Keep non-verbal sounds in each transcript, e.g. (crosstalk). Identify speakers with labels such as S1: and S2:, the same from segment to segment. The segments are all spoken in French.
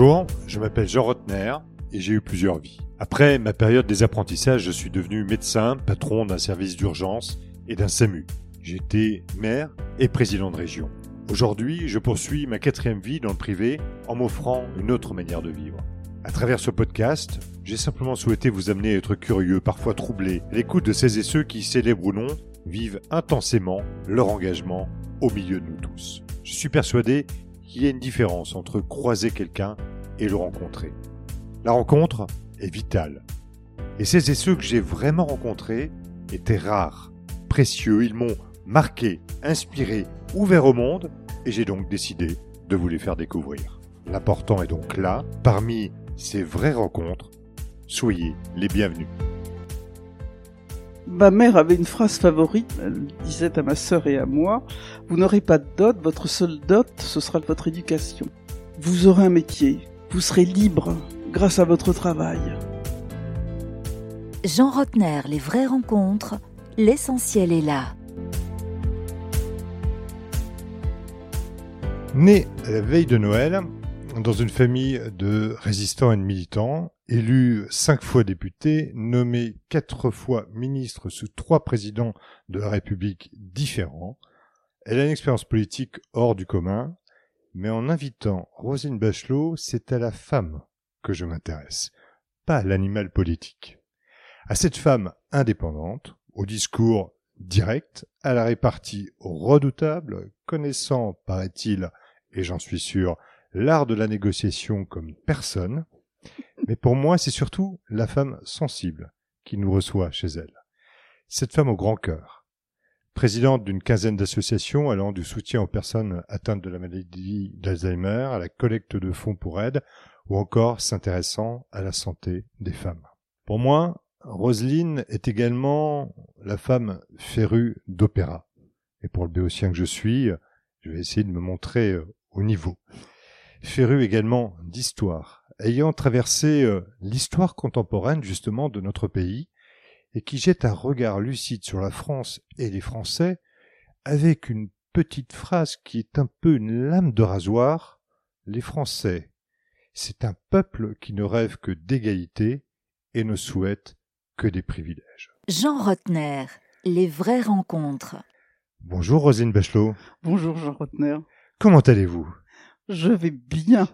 S1: Bonjour, je m'appelle Jean Rotner et j'ai eu plusieurs vies. Après ma période des apprentissages, je suis devenu médecin, patron d'un service d'urgence et d'un SAMU. J'étais maire et président de région. Aujourd'hui, je poursuis ma quatrième vie dans le privé en m'offrant une autre manière de vivre. À travers ce podcast, j'ai simplement souhaité vous amener à être curieux, parfois troublé, à l'écoute de ces et ceux qui, célèbrent ou non, vivent intensément leur engagement au milieu de nous tous. Je suis persuadé qu'il y a une différence entre croiser quelqu'un et le rencontrer. La rencontre est vitale. Et ces et ceux que j'ai vraiment rencontrés étaient rares, précieux, ils m'ont marqué, inspiré, ouvert au monde, et j'ai donc décidé de vous les faire découvrir. L'important est donc là, parmi ces vraies rencontres, soyez les bienvenus.
S2: Ma mère avait une phrase favorite, elle disait à ma sœur et à moi, Vous n'aurez pas de dot, votre seule dot, ce sera votre éducation. Vous aurez un métier, vous serez libre grâce à votre travail.
S3: Jean Rotner, les vraies rencontres, l'essentiel est là.
S1: Né à la veille de Noël, dans une famille de résistants et de militants, élu cinq fois député, nommé quatre fois ministre sous trois présidents de la République différents, elle a une expérience politique hors du commun, mais en invitant Rosine Bachelot, c'est à la femme que je m'intéresse, pas l'animal politique. À cette femme indépendante, au discours direct, à la répartie redoutable, connaissant, paraît-il, et j'en suis sûr, l'art de la négociation comme personne, mais pour moi, c'est surtout la femme sensible qui nous reçoit chez elle. Cette femme au grand cœur, présidente d'une quinzaine d'associations allant du soutien aux personnes atteintes de la maladie d'Alzheimer à la collecte de fonds pour aide ou encore s'intéressant à la santé des femmes. Pour moi, Roselyne est également la femme férue d'opéra. Et pour le béotien que je suis, je vais essayer de me montrer euh, au niveau. Férue également d'histoire, ayant traversé euh, l'histoire contemporaine justement de notre pays, et qui jette un regard lucide sur la France et les Français, avec une petite phrase qui est un peu une lame de rasoir. Les Français, c'est un peuple qui ne rêve que d'égalité et ne souhaite que des privilèges.
S3: Jean Rotner, les vraies rencontres.
S1: Bonjour Rosine Bachelot.
S2: Bonjour Jean Rotner.
S1: Comment allez-vous?
S2: Je vais bien.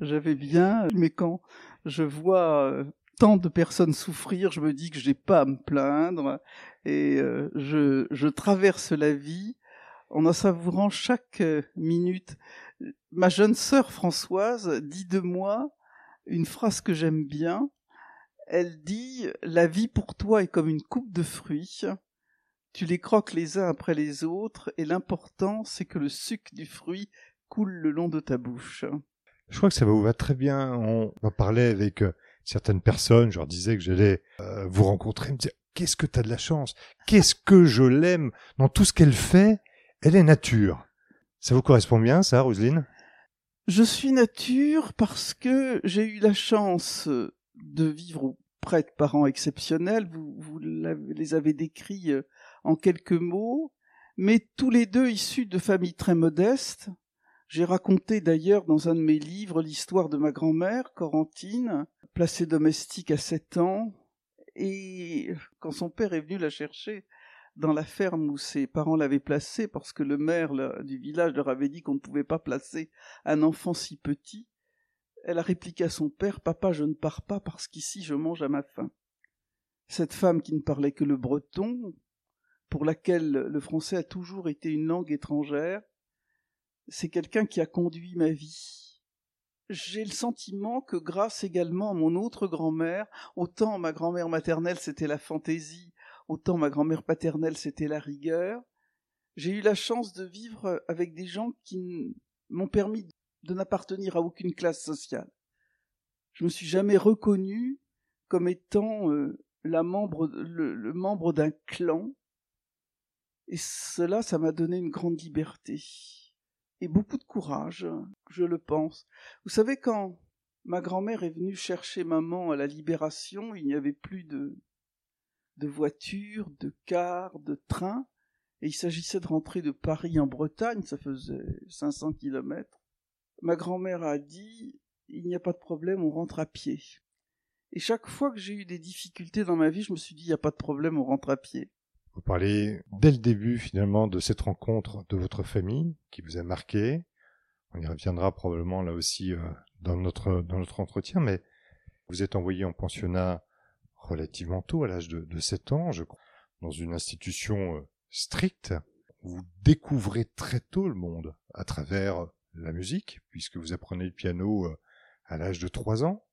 S2: Je vais bien, mais quand je vois euh, tant de personnes souffrir, je me dis que j'ai pas à me plaindre et euh, je, je traverse la vie en en savourant chaque euh, minute. Ma jeune sœur Françoise dit de moi une phrase que j'aime bien. Elle dit La vie pour toi est comme une coupe de fruits. Tu les croques les uns après les autres, et l'important c'est que le sucre du fruit coule le long de ta bouche.
S1: Je crois que ça vous va très bien. On en parlait avec euh, certaines personnes, je leur disais que j'allais euh, vous rencontrer, me dire qu'est-ce que tu as de la chance, qu'est-ce que je l'aime? Dans tout ce qu'elle fait, elle est nature. Ça vous correspond bien ça, Roselyne?
S2: Je suis nature parce que j'ai eu la chance de vivre auprès de parents exceptionnels, vous, vous les avez décrits euh, en quelques mots, mais tous les deux issus de familles très modestes. J'ai raconté d'ailleurs dans un de mes livres l'histoire de ma grand-mère, Corentine, placée domestique à sept ans, et quand son père est venu la chercher dans la ferme où ses parents l'avaient placée, parce que le maire du village leur avait dit qu'on ne pouvait pas placer un enfant si petit, elle a répliqué à son père Papa, je ne pars pas parce qu'ici je mange à ma faim. Cette femme qui ne parlait que le breton, pour laquelle le français a toujours été une langue étrangère, c'est quelqu'un qui a conduit ma vie. J'ai le sentiment que grâce également à mon autre grand-mère, autant ma grand-mère maternelle c'était la fantaisie, autant ma grand-mère paternelle c'était la rigueur, j'ai eu la chance de vivre avec des gens qui m'ont permis de n'appartenir à aucune classe sociale. Je me suis jamais reconnu comme étant euh, le membre d'un clan, et cela, ça m'a donné une grande liberté et beaucoup de courage, je le pense. Vous savez, quand ma grand-mère est venue chercher maman à la libération, il n'y avait plus de, de voitures, de cars, de trains, et il s'agissait de rentrer de Paris en Bretagne, ça faisait 500 kilomètres. Ma grand-mère a dit, il n'y a pas de problème, on rentre à pied. Et chaque fois que j'ai eu des difficultés dans ma vie, je me suis dit, il n'y a pas de problème, on rentre à pied.
S1: Vous parlez dès le début finalement de cette rencontre de votre famille qui vous a marqué. On y reviendra probablement là aussi euh, dans notre dans notre entretien, mais vous êtes envoyé en pensionnat relativement tôt, à l'âge de, de 7 ans, je crois, dans une institution euh, stricte. Vous découvrez très tôt le monde à travers la musique, puisque vous apprenez le piano euh, à l'âge de 3 ans.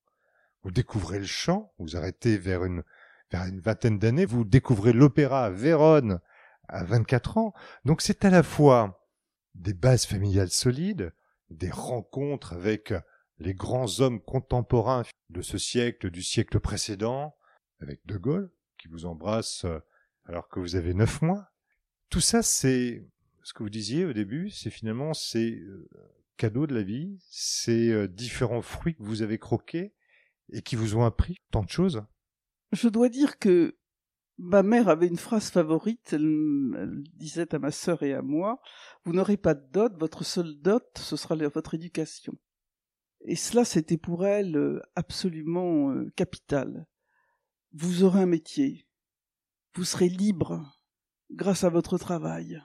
S1: Vous découvrez le chant, vous arrêtez vers une, vers une vingtaine d'années, vous découvrez l'opéra à Vérone à 24 ans. Donc c'est à la fois des bases familiales solides, des rencontres avec les grands hommes contemporains de ce siècle, du siècle précédent, avec De Gaulle, qui vous embrasse euh, alors que vous avez neuf mois. Tout ça, c'est ce que vous disiez au début, c'est finalement ces euh, cadeaux de la vie, ces euh, différents fruits que vous avez croqués et qui vous ont appris tant de choses.
S2: Je dois dire que ma mère avait une phrase favorite, elle, disait à ma sœur et à moi, vous n'aurez pas de dot, votre seule dot, ce sera votre éducation. Et cela, c'était pour elle absolument capital vous aurez un métier, vous serez libre grâce à votre travail.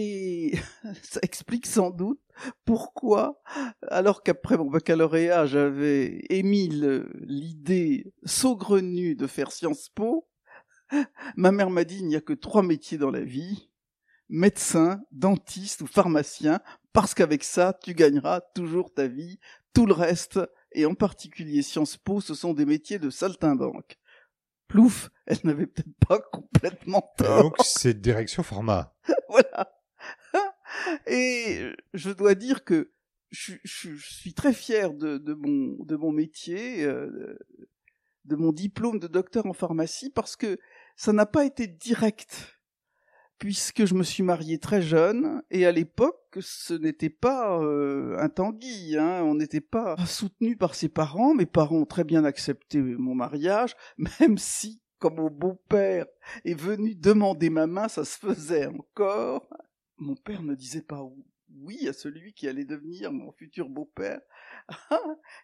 S2: Et (laughs) ça explique sans doute pourquoi, alors qu'après mon baccalauréat, j'avais émis l'idée saugrenue de faire Sciences Po, (laughs) ma mère m'a dit il n'y a que trois métiers dans la vie, médecin, dentiste ou pharmacien, parce qu'avec ça, tu gagneras toujours ta vie. Tout le reste, et en particulier Sciences Po, ce sont des métiers de saltimbanque plouf, elle n'avait peut-être pas complètement tort.
S1: donc c'est direction format. (laughs)
S2: voilà. (laughs) Et je dois dire que je, suis très fier de, mon, de mon métier, euh, de mon diplôme de docteur en pharmacie, parce que ça n'a pas été direct puisque je me suis marié très jeune et à l'époque ce n'était pas euh, un tanguy, hein, on n'était pas soutenu par ses parents, mes parents ont très bien accepté mon mariage, (laughs) même si comme mon beau-père est venu demander ma main, ça se faisait encore. Mon père ne disait pas oui à celui qui allait devenir mon futur beau-père.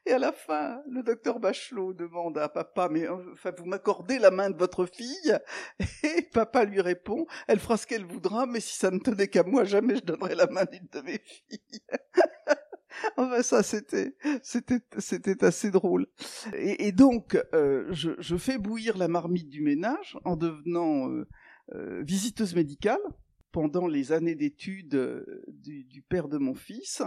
S2: Et à la fin, le docteur Bachelot demande à papa, mais enfin, vous m'accordez la main de votre fille? Et papa lui répond, elle fera ce qu'elle voudra, mais si ça ne tenait qu'à moi, jamais je donnerai la main d'une de mes filles. (laughs) enfin, ça, c'était, c'était, c'était assez drôle. Et, donc, euh, je, je, fais bouillir la marmite du ménage en devenant euh, euh, visiteuse médicale pendant les années d'études euh, du, père de mon fils.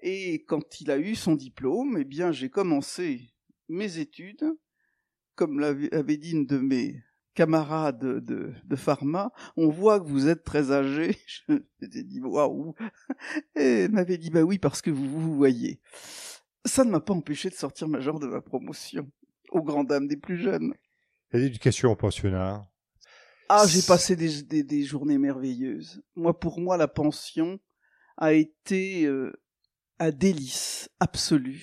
S2: Et quand il a eu son diplôme, eh bien, j'ai commencé mes études. Comme l'avait dit une de mes camarades de, de, pharma, on voit que vous êtes très âgé. (laughs) Je m'étais dit, waouh. Et elle m'avait dit, bah oui, parce que vous vous voyez. Ça ne m'a pas empêché de sortir major de ma promotion, aux grandes dames des plus jeunes.
S1: L'éducation au pensionnat,
S2: ah, j'ai passé des, journées merveilleuses. Moi, pour moi, la pension a été euh, un délice absolu.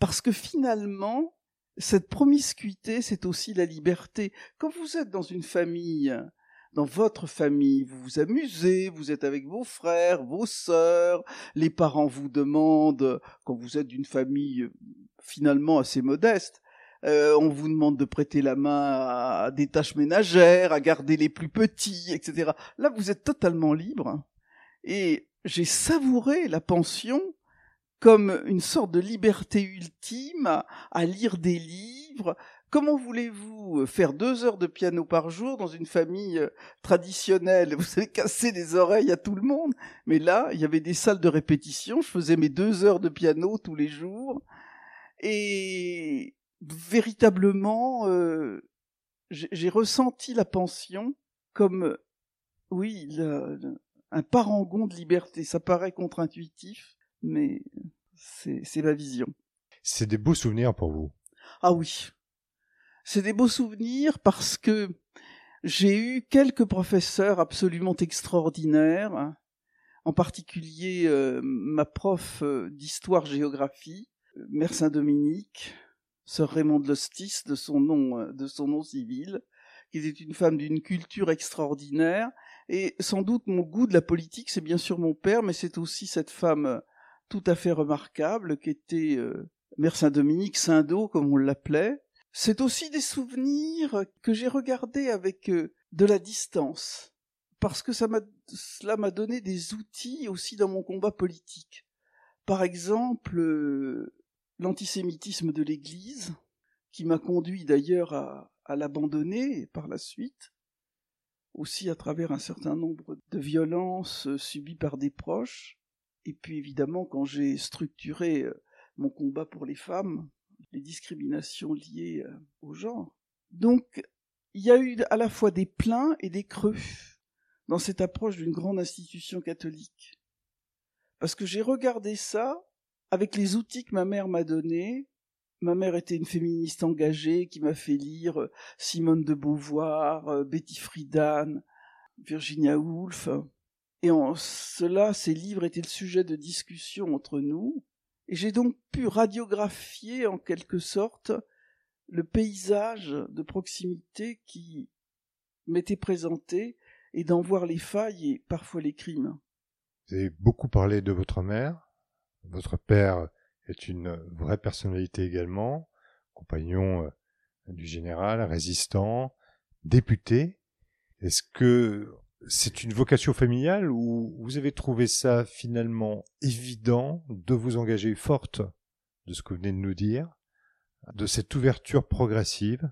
S2: Parce que finalement, cette promiscuité, c'est aussi la liberté. Quand vous êtes dans une famille, dans votre famille, vous vous amusez, vous êtes avec vos frères, vos sœurs, les parents vous demandent, quand vous êtes d'une famille euh, finalement assez modeste, euh, on vous demande de prêter la main à des tâches ménagères, à garder les plus petits, etc. Là, vous êtes totalement libre. Et j'ai savouré la pension comme une sorte de liberté ultime à, lire des livres. Comment voulez-vous faire deux heures de piano par jour dans une famille euh, traditionnelle? Vous allez casser les oreilles à tout le monde. Mais là, il y avait des salles de répétition. Je faisais mes deux heures de piano tous les jours. Et véritablement, euh, j'ai ressenti la pension comme, oui, un parangon de liberté. Ça paraît contre-intuitif, mais c'est ma vision.
S1: C'est des beaux souvenirs pour vous?
S2: Ah oui, c'est des beaux souvenirs parce que j'ai eu quelques professeurs absolument extraordinaires, en particulier euh, ma prof euh, d'histoire-géographie, Mère Saint-Dominique, sœur Raymond de Lostis, de son nom, euh, de son nom civil, qui était une femme d'une culture extraordinaire. Et sans doute mon goût de la politique, c'est bien sûr mon père, mais c'est aussi cette femme euh, tout à fait remarquable, qui était euh, Mère Saint-Dominique, Saint-Do, comme on l'appelait. C'est aussi des souvenirs que j'ai regardés avec de la distance, parce que ça cela m'a donné des outils aussi dans mon combat politique. Par exemple, l'antisémitisme de l'Église, qui m'a conduit d'ailleurs à, l'abandonner par la suite, aussi à travers un certain nombre de violences euh, subies par des proches, et puis évidemment quand j'ai structuré euh, mon combat pour les femmes, les discriminations liées euh, au genre. Donc il y a eu à la fois des pleins et des creux dans cette approche d'une grande institution catholique. Parce que j'ai regardé ça avec les outils que ma mère m'a donnés. Ma mère était une féministe engagée qui m'a fait lire euh, Simone de Beauvoir, euh, Betty Friedan, Virginia Woolf. Et en cela, ces livres étaient le sujet de discussion entre nous. Et j'ai donc pu radiographier en quelque sorte le paysage de proximité qui m'était présenté et d'en voir les failles et parfois les crimes.
S1: Vous avez beaucoup parlé de votre mère. Votre père est une vraie personnalité également, compagnon euh, du général, résistant, député. Est-ce que c'est une vocation familiale ou vous avez trouvé ça finalement évident de vous engager forte de ce que vous venez de nous dire, de cette ouverture progressive?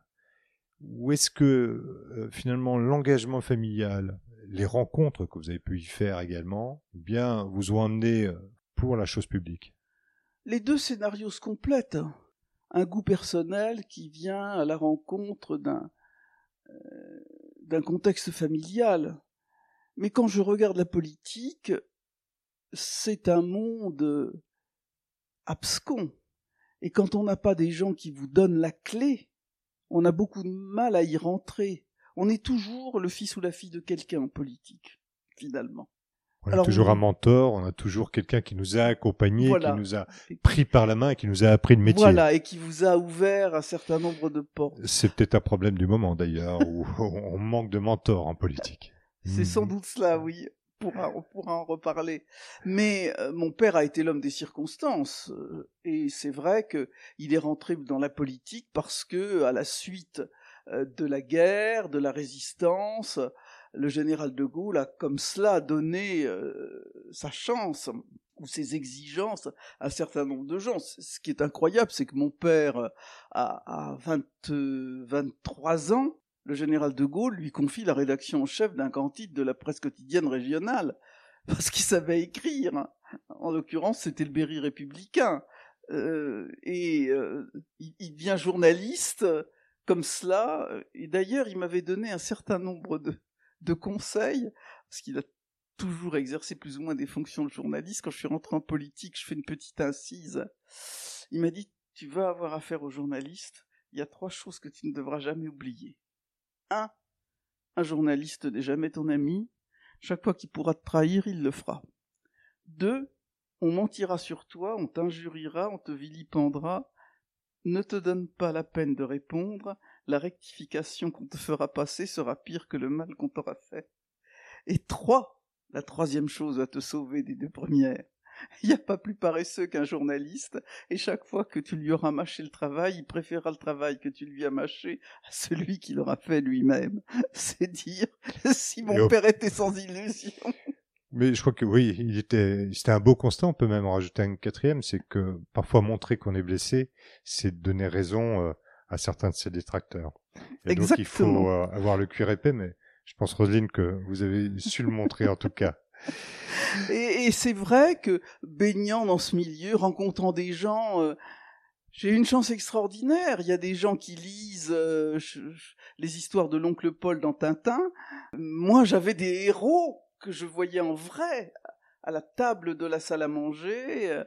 S1: Ou est-ce que euh, finalement l'engagement familial, les rencontres que vous avez pu y faire également, bien vous ont amené euh, la chose publique
S2: Les deux scénarios se complètent. Un goût personnel qui vient à la rencontre d'un euh, contexte familial. Mais quand je regarde la politique, c'est un monde abscon. Et quand on n'a pas des gens qui vous donnent la clé, on a beaucoup de mal à y rentrer. On est toujours le fils ou la fille de quelqu'un en politique, finalement.
S1: On a
S2: Alors,
S1: toujours
S2: on-
S1: un mentor, on a toujours quelqu'un qui nous a accompagnés,
S2: Voilà.
S1: qui nous a pris par la main et qui nous a appris le métier.
S2: Voilà, et qui vous a ouvert un certain nombre de portes.
S1: C'est peut-être un problème du moment d'ailleurs, où (laughs) on manque de mentors en politique.
S2: C'est sans doute cela, oui. On pourra, on pourra en reparler. Mais euh, mon père a été l'homme des circonstances, euh, et c'est vrai que il est rentré dans la politique parce que, à la suite euh, de la guerre, de la résistance, le général de Gaulle a comme cela donné euh, sa chance ou ses exigences à un certain nombre de gens. Ce qui est incroyable, c'est que mon père euh, 20, euh, 23 ans, le général de Gaulle lui confie la rédaction en chef d'un grand titre de la presse quotidienne régionale, (laughs) parce qu'il savait écrire. En l'occurrence, c'était le Berry républicain. Euh, et euh, il, devient journaliste euh, comme cela. Et d'ailleurs, il m'avait donné un certain nombre de, de conseils, parce qu'il a toujours exercé plus ou moins des fonctions de journaliste. Quand je suis rentré en politique, je fais une petite incise. Il m'a dit, tu vas avoir affaire aux journalistes, il y a trois choses que tu ne devras jamais oublier. Un, un journaliste n'est jamais ton ami. Chaque fois qu'il pourra te trahir, il le fera. Deux, on mentira sur toi, on t'injuriera, on te vilipendra. Ne te donne pas la peine de répondre. La rectification qu'on te fera passer sera pire que le mal qu'on t'aura fait. Et trois, la troisième chose va te sauver des deux premières. Il n'y a pas plus paresseux qu'un journaliste, et chaque fois que tu lui auras mâché le travail, il préférera le travail que tu lui as mâché à celui qu'il aura fait lui-même. (laughs) C'est dire si mon père était sans illusion.
S1: Mais je crois que oui, il était, c'était un beau constat. On peut même en rajouter un quatrième, c'est que parfois montrer qu'on est blessé, c'est donner raison euh, à certains de ses détracteurs. Et donc il faut
S2: Exactement.
S1: euh, avoir le cuir épais, mais je pense Roselyne que vous avez su le montrer en tout cas. (laughs)
S2: Et, et c'est vrai que baignant dans ce milieu, rencontrant des gens, euh, j'ai eu une chance extraordinaire. Il y a des gens qui lisent euh, je- je- les histoires de l'oncle Paul dans Tintin. Moi, j'avais des héros que je voyais en vrai à la table de la salle à manger.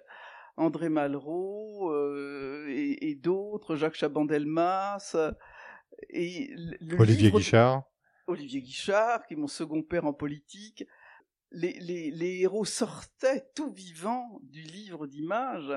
S2: André Malraux euh, et, et d'autres, Jacques Chaban-Delmas. euh, Et le-
S1: Olivier
S2: livre
S1: Guichard.
S2: Olivier Guichard, qui est mon second père en politique, les, les, les héros sortaient tout vivants du livre d'images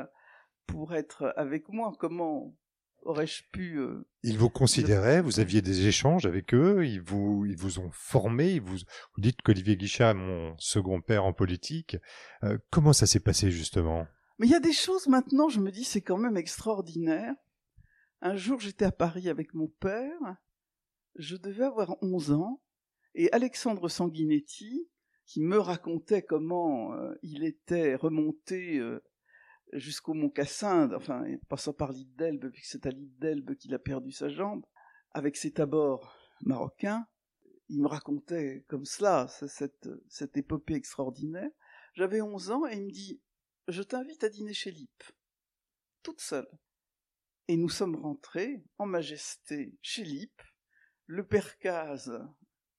S2: pour être avec moi. Comment aurais-je pu... euh,
S1: Ils vous considéraient, vous aviez des échanges avec eux, ils vous, ils vous ont formé, ils vous, vous dites qu'Olivier Guichard est mon second père en politique. Euh, comment ça s'est passé justement?
S2: Mais il y a des choses maintenant, je me dis, c'est quand même extraordinaire. Un jour, j'étais à Paris avec mon père, je devais avoir 11 ans, et Alexandre Sanguinetti, qui me racontait comment euh, il était remonté euh, jusqu'au Mont Cassinde, enfin, passant par l'île d'Elbe, puisque c'est à l'île d'Elbe qu'il a perdu sa jambe, avec ses tabords marocains, il me racontait comme cela, cette, cette épopée extraordinaire. J'avais 11 ans et il me dit, je t'invite à dîner chez Lip, toute seule. Et nous sommes rentrés en majesté chez Lip. Le père Caz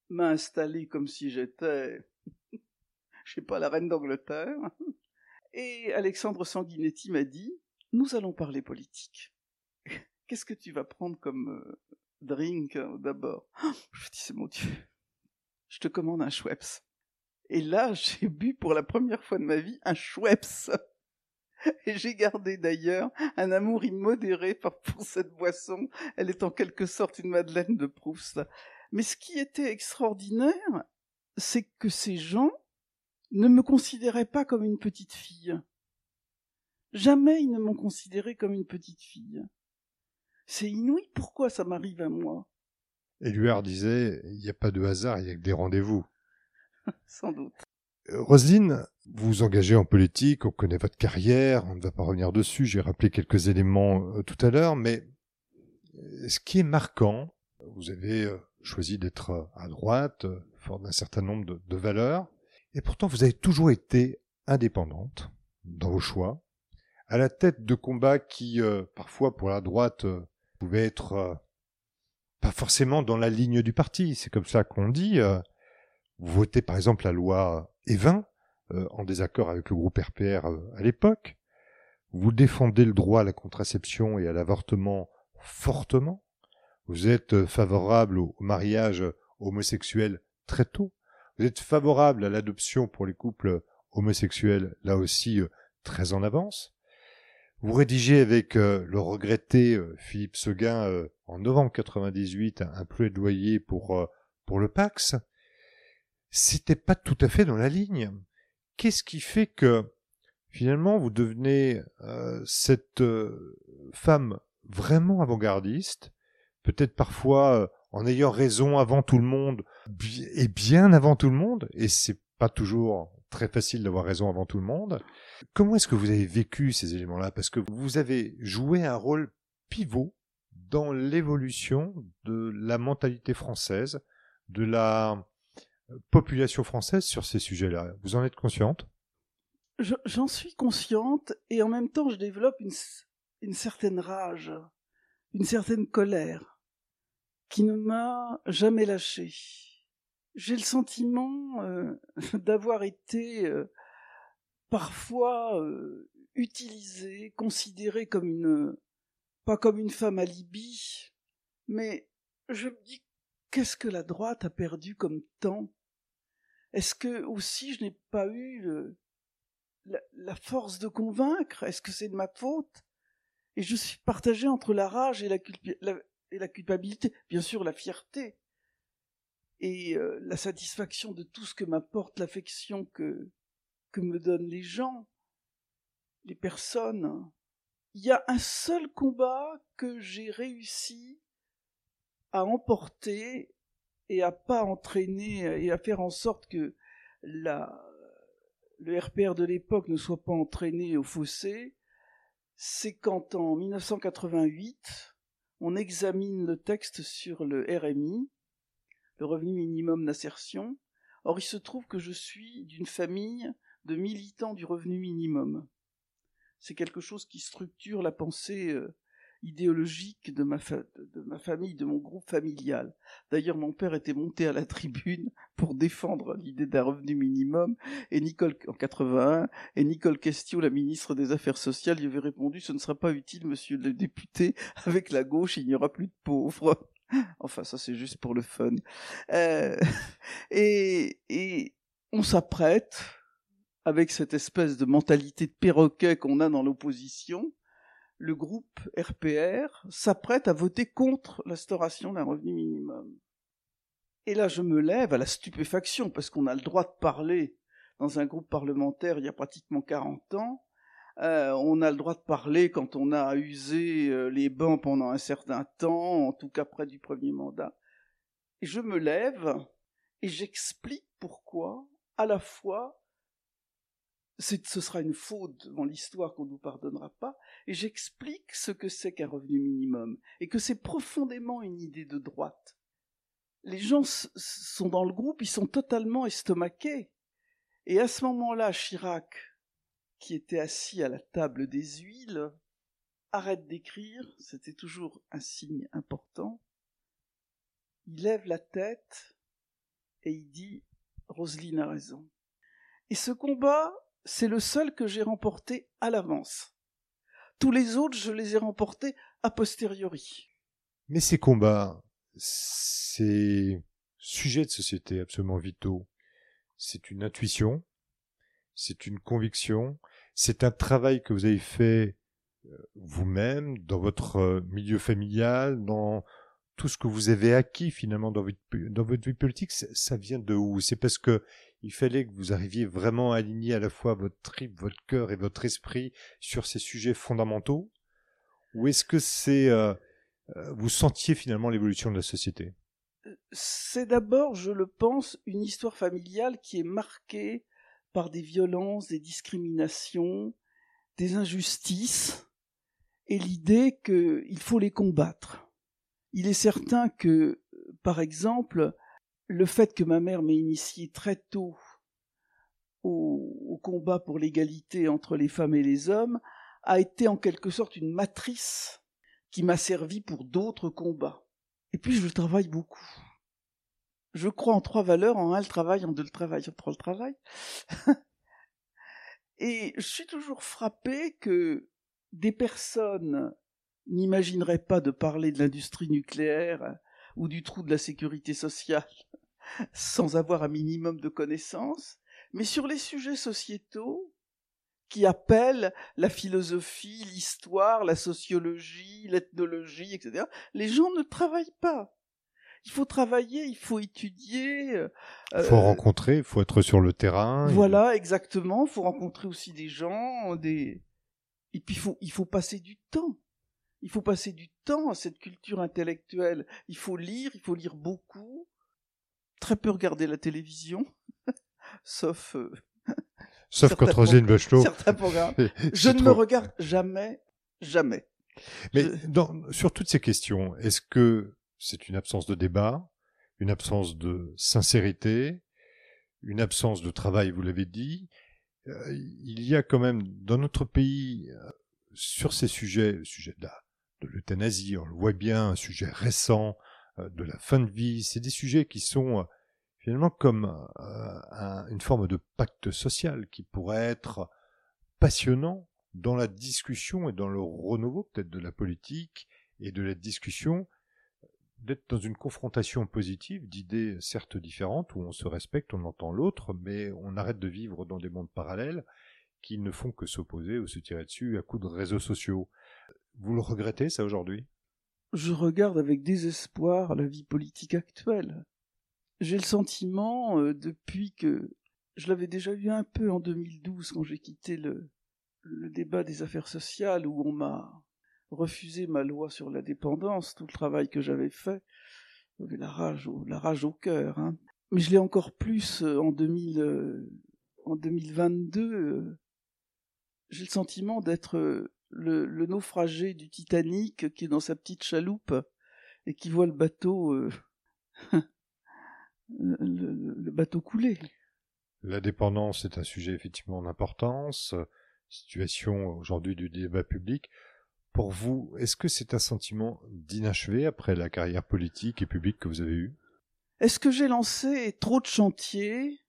S2: m'a installé comme si j'étais, (laughs) je sais pas, la reine d'Angleterre. Et Alexandre Sanguinetti m'a dit, nous allons parler politique. (laughs) Qu'est-ce que tu vas prendre comme euh, drink hein, d'abord (gasps) Je dis, mon Dieu. Je te commande un Schweppes. Et là, (laughs) j'ai bu pour la première fois de ma vie un Schweppes. (laughs) Et j'ai gardé d'ailleurs un amour immodéré pour cette boisson. Elle est en quelque sorte une Madeleine de Proust. Mais ce qui était extraordinaire, c'est que ces gens ne me considéraient pas comme une petite fille. Jamais ils ne m'ont considéré comme une petite fille. C'est inouï, pourquoi ça m'arrive à moi?
S1: Éluard disait, il n'y a pas de hasard, il y a que des rendez-vous. (laughs)
S2: Sans doute.
S1: Euh, Roselyne, vous vous engagez en politique, on connaît votre carrière, on ne va pas revenir dessus, j'ai rappelé quelques éléments euh, tout à l'heure, mais euh, ce qui est marquant, vous avez choisi d'être à droite, fort d'un certain nombre de, de, valeurs, et pourtant vous avez toujours été indépendante dans vos choix, à la tête de combats qui, parfois pour la droite, pouvaient être pas forcément dans la ligne du parti, c'est comme ça qu'on dit. Vous votez par exemple la loi Evin, euh, en désaccord avec le groupe RPR euh, à l'époque. Vous défendez le droit à la contraception et à l'avortement fortement. Vous êtes euh, favorable au mariage homosexuel très tôt. Vous êtes favorable à l'adoption pour les couples homosexuels, là aussi très en avance. Vous rédigez avec le regretté Philippe Seguin en novembre 98 un plaidoyer pour, pour le Pax. C'était pas tout à fait dans la ligne qu'est-ce qui fait que finalement vous devenez euh, cette euh, femme vraiment avant-gardiste, peut-être parfois euh, en ayant raison avant tout le monde et bien avant tout le monde, et c'est pas toujours très facile d'avoir raison avant tout le monde. Comment est-ce que vous avez vécu ces éléments-là? Parce que vous avez joué un rôle pivot dans l'évolution de la mentalité française, de la population française sur ces sujets-là. Vous en êtes consciente?
S2: J'en suis consciente et en même temps je développe une, une certaine rage, une certaine colère qui ne m'a jamais lâchée. J'ai le sentiment euh, (laughs) d'avoir été euh, parfois euh, utilisée, considérée comme une pas comme une femme alibi, mais je me dis qu'est-ce que la droite a perdu comme temps? Est-ce que aussi je n'ai pas eu la, force de convaincre? Est-ce que c'est de ma faute? Et je suis partagé entre la rage et la, culpabilité, bien sûr la fierté. Et euh, la satisfaction de tout ce que m'apporte l'affection que que me donnent les gens, les personnes. Il y a un seul combat que j'ai réussi à emporter et à pas entraîner et à faire en sorte que la, le RPR de l'époque ne soit pas entraîné au fossé, c'est quand en 1988, on examine le texte sur le RMI, le revenu minimum d'insertion. Or, il se trouve que je suis d'une famille de militants du revenu minimum. C'est quelque chose qui structure la pensée euh, idéologique de ma, de ma famille, de mon groupe familial. D'ailleurs, mon père était monté à la tribune pour défendre l'idée d'un revenu minimum, et Nicole, en 81, et Nicole Questio, la ministre des Affaires sociales, lui avait répondu, ce ne sera pas utile, monsieur le député, avec la gauche, il n'y aura plus de pauvres. (laughs) Enfin, ça c'est juste pour le fun. Euh, et, et on s'apprête, avec cette espèce de mentalité de perroquet qu'on a dans l'opposition, le groupe RPR s'apprête à voter contre l'instauration d'un revenu minimum. Et là, je me lève à la stupéfaction, parce qu'on a le droit de parler dans un groupe parlementaire il y a pratiquement 40 ans, Euh, on a le droit de parler quand on a usé euh, les bancs pendant un certain temps, en tout cas près du premier mandat. Et je me lève et j'explique pourquoi, à la fois, ce sera une faute devant l'histoire qu'on ne nous pardonnera pas, et j'explique ce que c'est qu'un revenu minimum, et que c'est profondément une idée de droite. Les gens sont dans le groupe, ils sont totalement estomaqués. Et à ce moment-là, Chirac, qui était assis à la table des huiles, arrête d'écrire, c'était toujours un signe important. Il lève la tête et il dit Roselyne a raison. Et ce combat, c'est le seul que j'ai remporté à l'avance. Tous les autres, je les ai remportés a posteriori.
S1: Mais ces combats, ces sujets de société absolument vitaux, c'est une intuition, c'est une conviction, c'est un travail que vous avez fait euh, vous-même, dans votre euh, milieu familial, dans tout ce que vous avez acquis finalement dans votre, dans votre vie politique, ça vient de où? C'est parce que il fallait que vous arriviez vraiment à aligner à la fois votre trip, votre cœur et votre esprit sur ces sujets fondamentaux Ou est-ce que c'est euh, euh, vous sentiez finalement l'évolution de la société?
S2: C'est d'abord, je le pense, une histoire familiale qui est marquée par des violences, des discriminations, des injustices, et l'idée qu'il faut les combattre. Il est certain que, par exemple, le fait que ma mère m'ait initié très tôt au, combat pour l'égalité entre les femmes et les hommes a été en quelque sorte une matrice qui m'a servi pour d'autres combats. Et puis je travaille beaucoup. Je crois en trois valeurs, en un le travail, en deux le travail, en trois le travail. (laughs) et je suis toujours frappé que des personnes n'imagineraient pas de parler de l'industrie nucléaire ou du trou de la sécurité sociale sans avoir un minimum de connaissances, mais sur les sujets sociétaux qui appellent la philosophie, l'histoire, la sociologie, l'ethnologie, etc., les gens ne travaillent pas. Il faut travailler, il faut étudier.
S1: Il euh, faut rencontrer, il faut être sur le terrain.
S2: Voilà, exactement. Il faut rencontrer aussi des gens, des. Et puis il faut, il faut passer du temps. Il faut passer du temps à cette culture intellectuelle. Il faut lire, il faut lire beaucoup très peu regarder la télévision, (laughs) sauf. Euh,
S1: sauf quand Roselyne Bachelot.
S2: Certains programmes. (laughs) Je ne me regarde jamais, jamais.
S1: Mais dans, sur toutes ces questions, est-ce que c'est une absence de débat, une absence de sincérité, une absence de travail, vous l'avez dit euh, Il y a quand même dans notre pays, euh, sur ces sujets, le sujet de de l'euthanasie, on le voit bien, un sujet récent, de la fin de vie. C'est des sujets qui sont euh, finalement comme euh, une forme de pacte social qui pourrait être passionnant dans la discussion et dans le renouveau peut-être de la politique et de la discussion, d'être dans une confrontation positive d'idées certes différentes où on se respecte, on entend l'autre, mais on arrête de vivre dans des mondes parallèles qui ne font que s'opposer ou se tirer dessus à coups de réseaux sociaux. Vous le regrettez ça aujourd'hui?
S2: Je regarde avec désespoir la vie politique actuelle. J'ai le sentiment, euh, depuis que je l'avais déjà eu un peu en 2012 quand j'ai quitté le, débat des affaires sociales où on m'a refusé ma loi sur la dépendance, tout le travail que j'avais fait, j'avais la rage au, la cœur. Hein. Mais je l'ai encore plus euh, en, 2000, euh, en 2022. j'ai le sentiment d'être le, naufragé du Titanic qui est dans sa petite chaloupe et qui voit le bateau euh, (laughs) le, bateau couler.
S1: La dépendance est un sujet effectivement d'importance, situation aujourd'hui du débat public. Pour vous, est-ce que c'est un sentiment d'inachevé après la carrière politique et publique que vous avez eue?
S2: Est-ce que j'ai lancé trop de chantiers?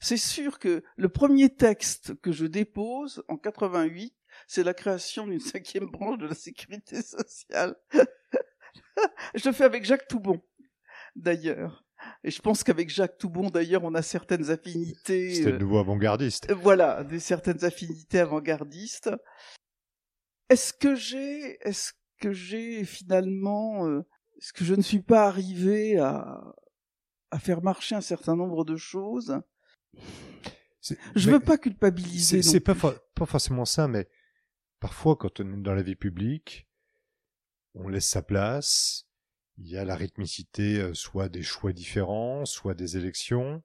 S2: C'est sûr que le premier texte que je dépose en 88 c'est la création d'une cinquième branche de la sécurité sociale. (laughs) je le fais avec Jacques Toubon, d'ailleurs. Et je pense qu'avec Jacques Toubon, d'ailleurs, on a certaines affinités.
S1: C'est le nouveau avant-gardiste.
S2: Euh, voilà, des certaines affinités avant-gardistes. Est-ce que j'ai, est-ce que j'ai finalement, euh, est-ce que je ne suis pas arrivé à, à faire marcher un certain nombre de choses? Je veux pas culpabiliser.
S1: C'est pas, pas forcément ça, mais parfois, quand on est dans la vie publique, on laisse sa place. Il y a la rythmicité, euh, soit des choix différents, soit des élections.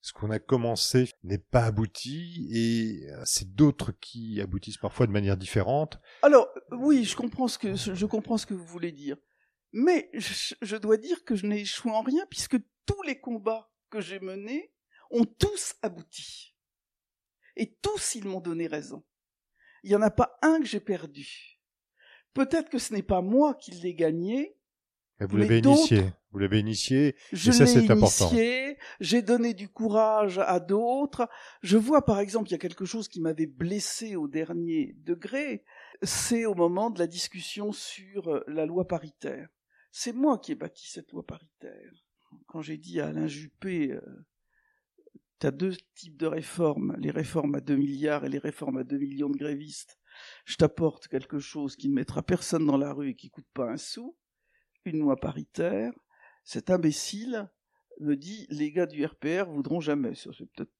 S1: Ce qu'on a commencé n'est pas abouti et euh, c'est d'autres qui aboutissent parfois de manière différente.
S2: Alors, oui, je comprends ce que, je comprends ce que vous voulez dire. Mais je, je dois dire que je n'ai échoué en rien puisque tous les combats que j'ai menés ont tous abouti. Et tous, ils m'ont donné raison. Il n'y en a pas un que j'ai perdu. Peut-être que ce n'est pas moi qui l'ai gagné.
S1: Mais vous l'avez initié. Vous l'avez initié.
S2: Je l'ai initié. J'ai donné du courage à d'autres. Je vois, par exemple, il y a quelque chose qui m'avait blessé au dernier degré. C'est au moment de la discussion sur la loi paritaire. C'est moi qui ai bâti cette loi paritaire. Quand j'ai dit à Alain Juppé, euh, tu as deux types de réformes, les réformes à 2 milliards et les réformes à 2 millions de grévistes. Je t'apporte quelque chose qui ne mettra personne dans la rue et qui coûte pas un sou, une loi paritaire. Cet imbécile me dit les gars du RPR voudront jamais. C'est peut-être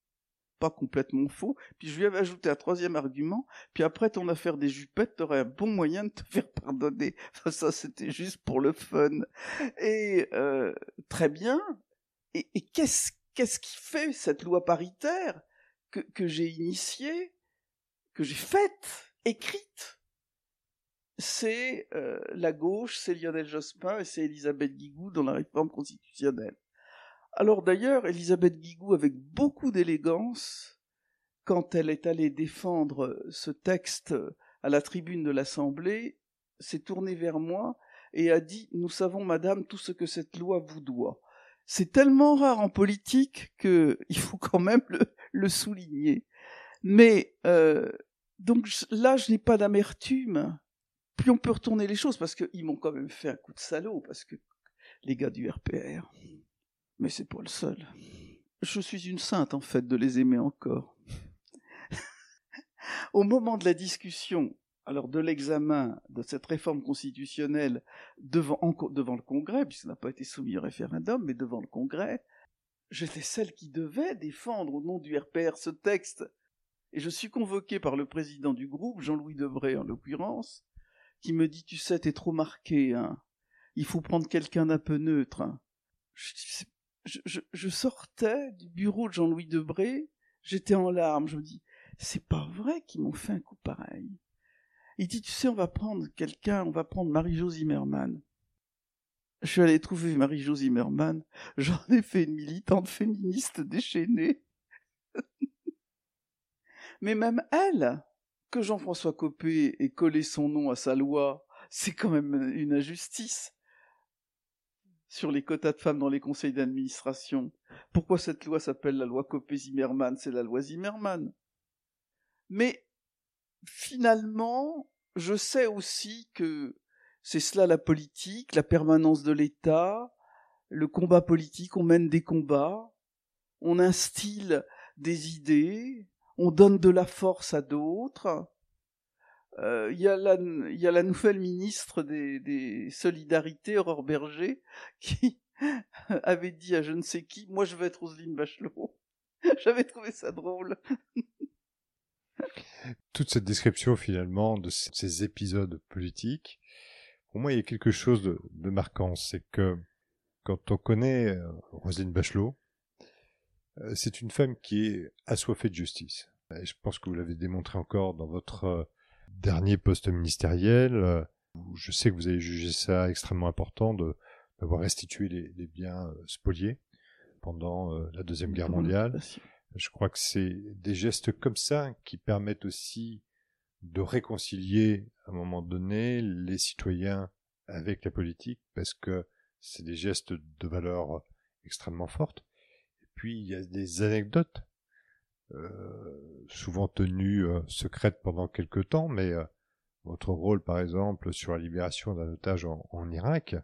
S2: pas complètement faux. Puis je lui avais ajouté un troisième argument. Puis après ton affaire des jupettes, t'aurais un bon moyen de te (laughs) faire pardonner. Ça, c'était juste pour le fun. Et euh, très bien. Et, et qu'est-ce qu'est-ce qui fait cette loi paritaire que, j'ai initiée, que j'ai faite, écrite? C'est euh, la gauche, c'est Lionel Jospin et c'est Elisabeth Guigou dans la réforme constitutionnelle. Alors d'ailleurs, Elisabeth Guigou, avec beaucoup d'élégance, quand elle est allée défendre ce texte à la tribune de l'Assemblée, s'est tournée vers moi et a dit Nous savons, madame, tout ce que cette loi vous doit c'est tellement rare en politique que (laughs) il faut quand même le, souligner. Mais euh, donc là, je n'ai pas d'amertume. Puis on peut retourner les choses parce qu'ils m'ont quand même fait un coup de salaud parce que les gars du RPR. Mais c'est pas le seul. Je suis une sainte en fait de les aimer encore. (laughs) Au moment de la discussion alors de l'examen de cette réforme constitutionnelle devant, le Congrès, puisqu'il n'a pas été soumis au référendum, mais devant le Congrès, j'étais celle qui devait défendre au nom du RPR ce texte. Et je suis convoqué par le président du groupe, Jean-Louis Debré en l'occurrence, qui me dit, tu sais, t'es trop marqué, hein. Il faut prendre quelqu'un d'un peu neutre. Hein. Je, je, je, sortais du bureau de Jean-Louis Debré, j'étais en larmes, je me dis, c'est pas vrai qu'ils m'ont fait un coup pareil. Il dit, tu sais, on va prendre quelqu'un, on va prendre Marie-Jo Zimmerman. Je suis allé trouver Marie-Jo Zimmerman, j'en ai fait une militante féministe déchaînée. (laughs) Mais même elle, que Jean-François Copé ait collé son nom à sa loi, c'est quand même une injustice. Sur les quotas de femmes dans les conseils d'administration. Pourquoi cette loi s'appelle la loi Copé-Zimmerman C'est la loi Zimmerman. Mais finalement, je sais aussi que c'est cela la politique, la permanence de l'État, le combat politique, on mène des combats, on instille des idées, on donne de la force à d'autres. Euh, il y, a la, nouvelle ministre des, des Solidarités, Aurore Berger, (laughs) qui avait dit à je ne sais qui, moi je vais être Roselyne Bachelot. J'avais trouvé ça drôle. (laughs)
S1: Toute cette description finalement de ces épisodes politiques, pour moi il y a quelque chose de, marquant, c'est que quand on connaît euh, Roselyne Bachelot, euh, c'est une femme qui est assoiffée de justice. Et je pense que vous l'avez démontré encore dans votre euh, dernier poste ministériel. je sais que vous avez jugé ça extrêmement important de d'avoir restitué les, biens spoliés pendant la deuxième guerre mondiale. Je crois que c'est des gestes comme ça qui permettent aussi de réconcilier à un moment donné les citoyens avec la politique parce que c'est des gestes de valeur extrêmement forte. Et puis il y a des anecdotes euh, souvent tenues euh, secrètes pendant quelque temps, mais euh, votre rôle par exemple sur la libération d'un otage en, Irak,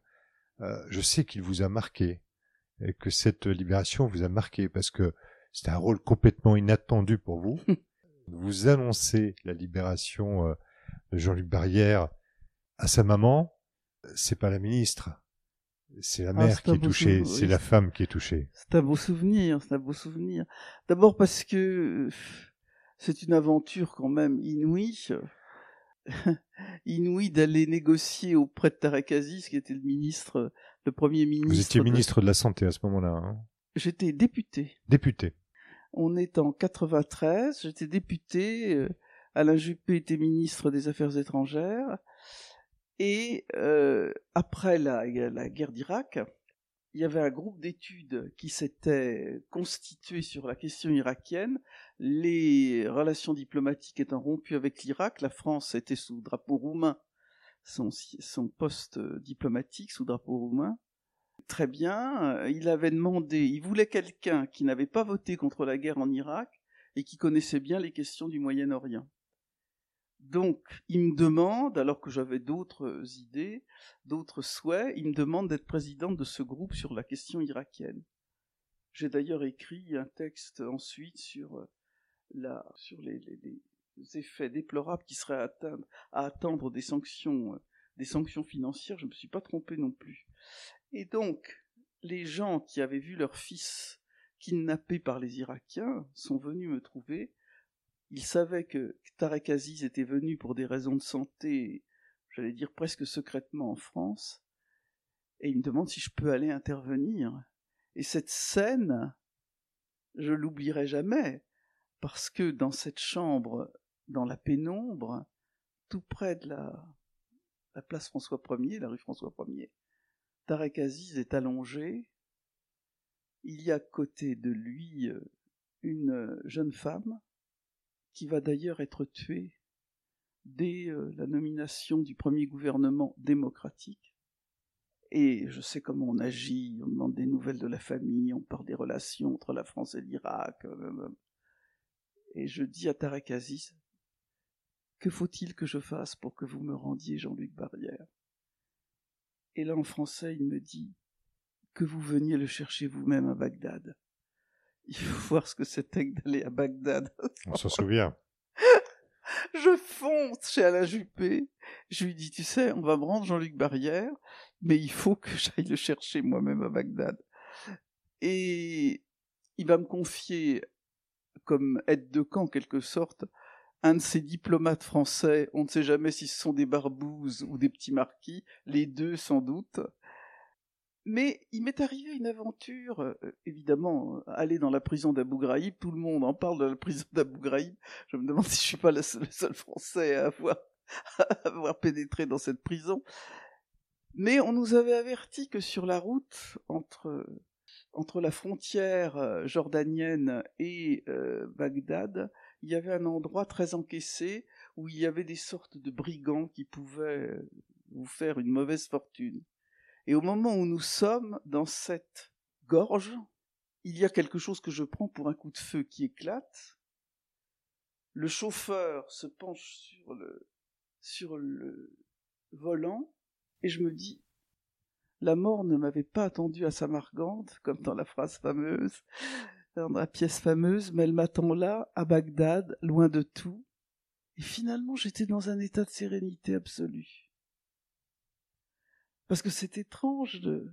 S1: je sais qu'il vous a marqué et que cette libération vous a marqué parce que c'était un rôle complètement inattendu pour vous. (laughs) vous annoncez la libération euh, de Jean-Luc Barrière à sa maman. C'est pas la ministre. C'est la
S2: Ah,
S1: mère
S2: c'est
S1: qui est touchée,
S2: souvenir,
S1: c'est
S2: oui.
S1: la femme qui est touchée.
S2: C'est un beau souvenir, c'est un beau souvenir. D'abord parce que euh, c'est une aventure quand même inouïe. (laughs) inouïe d'aller négocier auprès de Tarek Aziz, qui était le ministre, le premier ministre.
S1: Vous étiez
S2: de-
S1: ministre de la Santé à ce moment-là, hein
S2: J'étais député.
S1: député.
S2: On est en 93, j'étais député, euh, Alain Juppé était ministre des Affaires étrangères, et euh, après la, guerre d'Irak, il y avait un groupe d'études qui s'était constitué sur la question irakienne, les relations diplomatiques étant rompues avec l'Irak, la France était sous drapeau roumain, son, poste diplomatique sous drapeau roumain, Très bien. euh, Il avait demandé, il voulait quelqu'un qui n'avait pas voté contre la guerre en Irak et qui connaissait bien les questions du Moyen-Orient. Donc, il me demande, alors que j'avais d'autres idées, d'autres souhaits, il me demande d'être présidente de ce groupe sur la question irakienne. J'ai d'ailleurs écrit un texte ensuite sur, euh, les, effets déplorables qui seraient à attendre des sanctions, euh, des sanctions financières. Je ne me suis pas trompé non plus. Et donc, les gens qui avaient vu leur fils kidnappé par les Irakiens sont venus me trouver. Ils savaient que Tarek Aziz était venu pour des raisons de santé, j'allais dire presque secrètement en France, et ils me demandent si je peux aller intervenir. Et cette scène, je l'oublierai jamais, parce que dans cette chambre, dans la pénombre, tout près de la, la place François Ier, la rue François Ier, Tarek Aziz est allongé. Il y a à côté de lui euh, une euh, jeune femme qui va d'ailleurs être tuée dès euh, la nomination du premier gouvernement démocratique. Et je sais comment on agit, on demande des nouvelles de la famille, on parle des relations entre la France et l'Irak. Et je dis à Tarek Aziz, que faut-il que je fasse pour que vous me rendiez Jean-Luc Barrière? Et là, en français, il me dit que vous veniez le chercher vous-même à Bagdad. Il faut (laughs) voir ce que c'était que d'aller à Bagdad.
S1: On s'en souvient. (laughs)
S2: Je fonce chez Alain Juppé. Je lui dis, tu sais, on va me rendre Jean-Luc Barrière, mais il faut que (laughs) j'aille le chercher moi-même à Bagdad. Et il va me confier, comme aide de camp, en quelque sorte, un de ces diplomates français, on ne sait jamais si ce sont des barbouzes ou des petits marquis, les deux sans doute. Mais il m'est arrivé une aventure, euh, évidemment, euh, aller dans la prison d'Abu Ghraib, tout le monde en parle de la prison d'Abu Ghraib, je me demande (laughs) si je suis pas le seul, français (laughs) à avoir, pénétré dans cette prison. Mais on nous avait averti que sur la route entre, entre la frontière euh, jordanienne et euh, Bagdad, il y avait un endroit très encaissé où il y avait des sortes de brigands qui pouvaient euh, vous faire une mauvaise fortune. Et au moment où nous sommes dans cette gorge, il y a quelque chose que je prends pour un coup de feu qui éclate. Le chauffeur se penche sur le, sur le volant et je me dis, la mort ne m'avait pas attendu à Samargande, comme dans la phrase fameuse, dans la pièce fameuse, mais elle m'attend là, à Bagdad, loin de tout. Et finalement, j'étais dans un état de sérénité absolue. Parce que c'est étrange de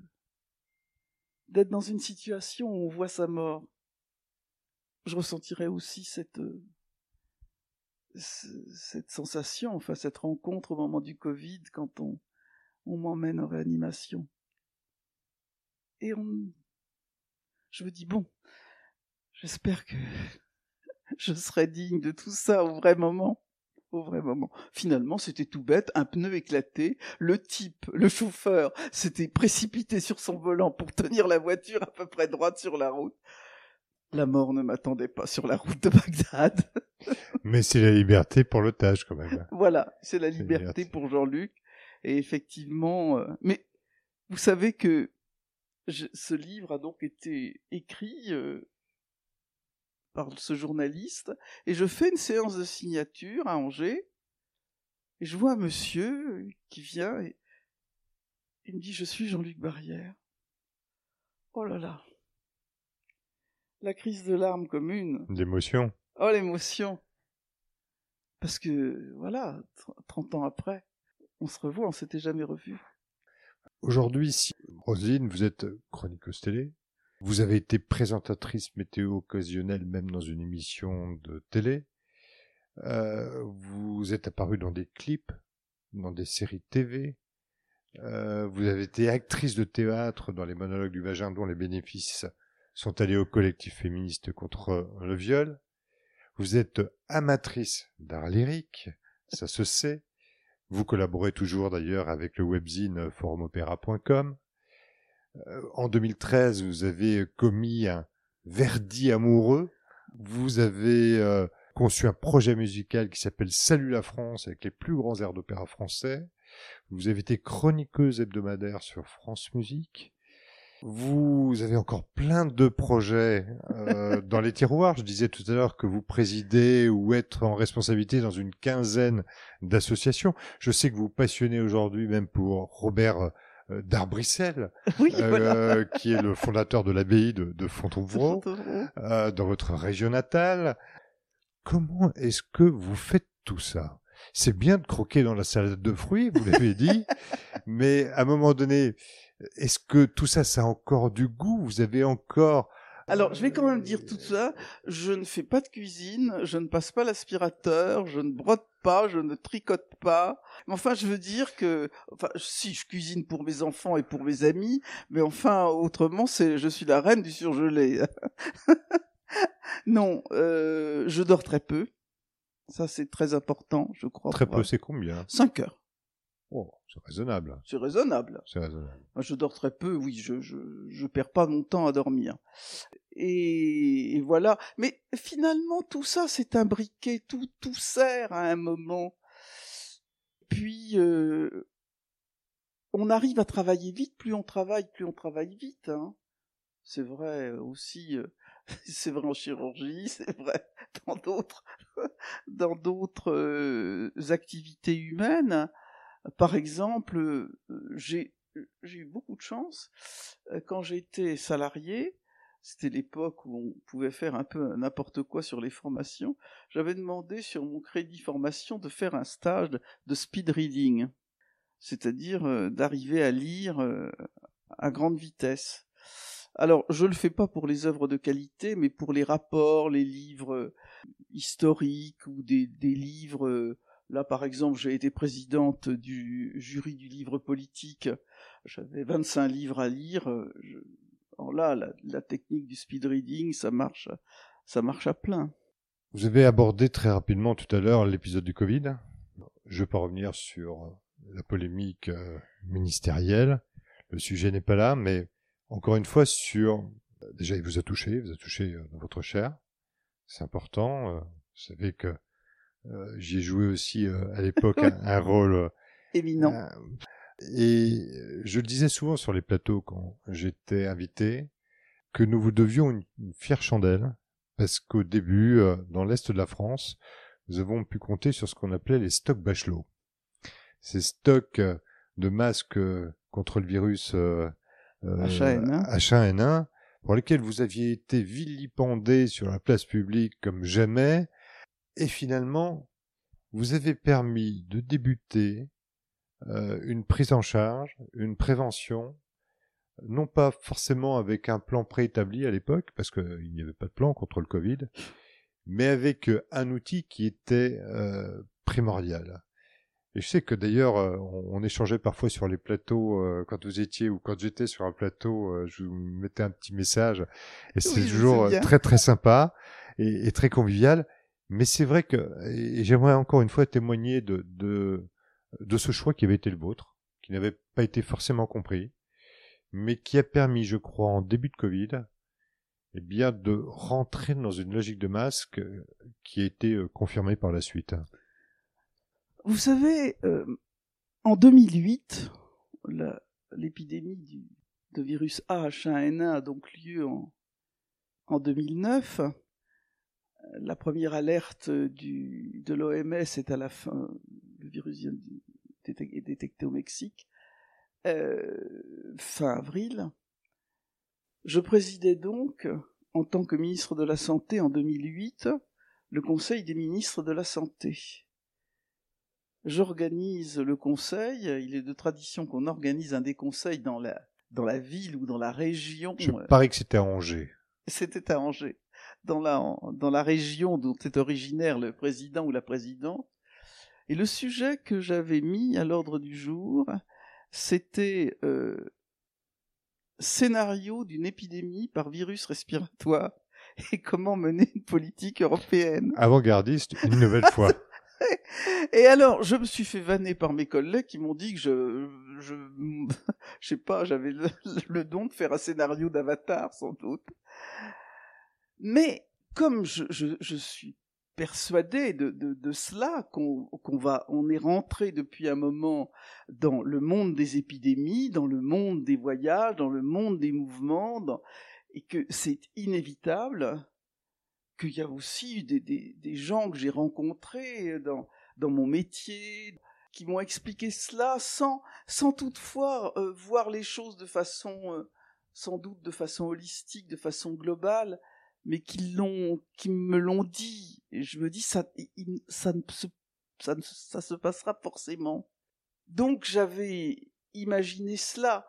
S2: d'être dans une situation où on voit sa mort. Je ressentirais aussi cette euh, cette sensation, enfin cette rencontre au moment du Covid quand on on m'emmène en réanimation. Et on je me dis bon, j'espère que (laughs) je serai digne de tout ça au vrai moment au vrai moment. Finalement, c'était tout bête, un pneu éclaté, le type, le chauffeur, s'était précipité sur son volant pour tenir la voiture à peu près droite sur la route. La mort ne m'attendait pas sur la route de Bagdad. (laughs)
S1: Mais c'est la liberté pour l'otage, quand même.
S2: voilà, c'est la liberté
S1: liberté.
S2: pour Jean-Luc. Et effectivement, euh, mais vous savez que je- ce livre a donc été écrit euh, par ce journaliste, et je fais une séance de signature à Angers, et je vois un monsieur qui vient et il me dit Je suis Jean-Luc Barrière. Oh là là La crise de larmes commune.
S1: D'émotion.
S2: Oh l'émotion Parce que, voilà, tr- 30 ans après, on se revoit, on s'était jamais revu.
S1: Aujourd'hui, si Roselyne, vous êtes chroniqueuse télé. Vous avez été présentatrice météo occasionnelle même dans une émission de télé. Euh, vous êtes apparu dans des clips, dans des séries TV. Euh, vous avez été actrice de théâtre dans les monologues du vagin dont les bénéfices sont allés au collectif féministe contre le viol. Vous êtes amatrice d'art lyrique, ça se sait. Vous collaborez toujours d'ailleurs avec le webzine forumopéra.com. Euh, en 2013, vous avez commis un Verdi amoureux. Vous avez euh, conçu un projet musical qui s'appelle Salut la France avec les plus grands airs d'opéra français. Vous avez été chroniqueuse hebdomadaire sur France Musique. Vous avez encore plein de projets euh, (laughs) dans les tiroirs. Je disais tout à l'heure que vous présidez ou êtes en responsabilité dans une quinzaine d'associations. Je sais que vous, vous passionnez aujourd'hui même pour Robert d'Arbrissel, (laughs)
S2: Oui,
S1: euh,
S2: voilà.
S1: qui est le fondateur de l'abbaye de, de euh, dans votre région natale. Comment est-ce que vous faites tout ça? C'est bien de croquer dans la salade de fruits, vous l'avez dit, (laughs) mais à un moment donné, est-ce que tout ça, ça a encore du goût? Vous avez encore
S2: Alors, je vais quand même dire tout ça. Je ne fais pas de cuisine, je ne passe pas l'aspirateur, je ne brode pas, je ne tricote pas. Mais enfin, je veux dire que, enfin, si je cuisine pour mes enfants et pour mes amis, mais enfin, autrement, c'est, je suis la reine du surgelé. (laughs) non, euh, je dors très peu. Ça, c'est très important, je crois.
S1: très peu, c'est combien?
S2: 5 heures.
S1: Oh, c'est raisonnable.
S2: C'est raisonnable.
S1: C'est raisonnable.
S2: Moi, je dors très peu, oui, je, je, je perds pas mon temps à dormir. Et, et voilà. Mais finalement, tout ça, c'est imbriqué, tout, tout sert à un moment. Puis, euh, on arrive à travailler vite, plus on travaille, plus on travaille vite. Hein. C'est vrai aussi, euh, (laughs) c'est vrai en chirurgie, (laughs) c'est vrai dans d'autres, (laughs) dans d'autres euh, activités humaines. Par exemple, euh, j'ai j'ai eu beaucoup de chance Euh, quand j'étais salarié. C'était l'époque où on pouvait faire un peu n'importe quoi sur les formations. J'avais demandé sur mon crédit formation de faire un stage de, speed reading, c'est-à-dire euh, d'arriver à lire euh, à grande vitesse. Alors, je le fais pas pour les œuvres de qualité, mais pour les rapports, les livres euh, historiques ou des, des livres. Là, par exemple, j'ai été présidente du jury du livre politique. J'avais 25 livres à lire. Alors là, la, technique du speed reading, ça marche, ça marche à plein.
S1: Vous avez abordé très rapidement tout à l'heure l'épisode du Covid. Je ne vais pas revenir sur la polémique euh, ministérielle. Le sujet n'est pas là, mais encore une fois sur... Déjà, il vous a touché, il vous a touché euh, dans votre chair. C'est important. euh, Vous savez que j'y ai joué aussi euh, à l'époque un, un rôle euh,
S2: Éminent.
S1: euh, Et euh, je le disais souvent sur les plateaux quand j'étais invité, que nous vous devions une, une fière chandelle, parce qu'au début, euh, dans l'Est de la France, nous avons pu compter sur ce qu'on appelait les stocks Bachelot. Ces stocks euh, de masques euh, contre le virus euh, euh,
S2: H1N1.
S1: H1N1, pour lesquels vous aviez été vilipendé sur la place publique comme jamais, et finalement, vous avez permis de débuter euh, une prise en charge, une prévention, non pas forcément avec un plan préétabli à l'époque, parce qu'il n'y avait pas de plan contre le Covid, mais avec euh, un outil qui était euh, primordial. Et je sais que d'ailleurs, on, on échangeait parfois sur les plateaux, quand vous étiez ou quand j'étais sur un plateau, je vous mettais un petit message, et c'était
S2: Oui,
S1: toujours très très sympa et, et très convivial. Mais c'est vrai que, j'aimerais encore une fois témoigner de, de, de ce choix qui avait été le vôtre, qui n'avait pas été forcément compris, mais qui a permis, je crois, en début de Covid, eh bien, de rentrer dans une logique de masque euh, qui a été euh, confirmée par la suite.
S2: Vous savez, euh, en 2008, la- l'épidémie de virus H1N1 a donc lieu en, en 2009. La première alerte du, de l'OMS est à la fin, le virus est détecté au Mexique, euh, fin avril. Je présidais donc, en tant que ministre de la Santé en 2008, le Conseil des ministres de la Santé. J'organise le conseil. Il est de tradition qu'on organise un des conseils dans la, dans la ville ou dans la région.
S1: Je parie que c'était à Angers.
S2: C'était à Angers. Dans la, dans la région dont est originaire le président ou la présidente. Et le sujet que j'avais mis à l'ordre du jour, c'était euh, scénario d'une épidémie par virus respiratoire (laughs) et comment mener une politique européenne.
S1: Avant-gardiste, une nouvelle (laughs) fois.
S2: Et alors, je me suis fait vanner par mes collègues qui m'ont dit que je, je, (laughs) je sais pas, j'avais le, don de faire un scénario d'Avatar, sans doute. Mais comme je, suis persuadé de, cela, qu'on va, on est rentré depuis un moment dans le monde des épidémies, dans le monde des voyages, dans le monde des mouvements, et que c'est inévitable qu'il y a aussi des, gens que j'ai rencontrés dans, mon métier qui m'ont expliqué cela sans, sans toutefois euh, voir les choses de façon, euh, sans doute de façon holistique, de façon globale, mais qui l'ont, qui me l'ont dit. Je me dis, ça, ça, se, ça, ça se passera forcément. Donc j'avais imaginé cela.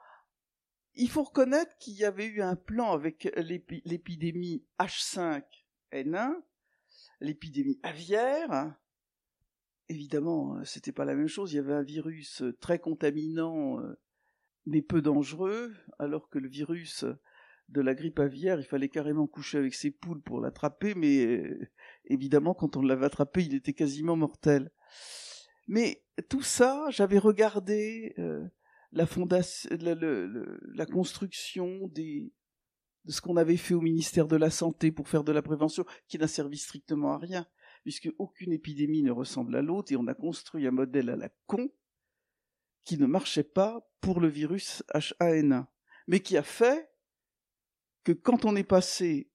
S2: Il faut reconnaître qu'il y avait eu un plan avec l'épidémie H5N1, l'épidémie aviaire. Évidemment, c'était pas la même chose. Il y avait un virus très contaminant, euh, mais peu dangereux, alors que le virus de la grippe aviaire, il fallait carrément coucher avec ses poules pour l'attraper, mais euh, évidemment, quand on l'avait attrapé, il était quasiment mortel. Mais tout ça, j'avais regardé euh, la la, construction de ce qu'on avait fait au ministère de la Santé pour faire de la prévention, qui n'a servi strictement à rien, puisque aucune épidémie ne ressemble à l'autre, et on a construit un modèle à la con qui ne marchait pas pour le virus H1N1, mais qui a fait que quand on est passé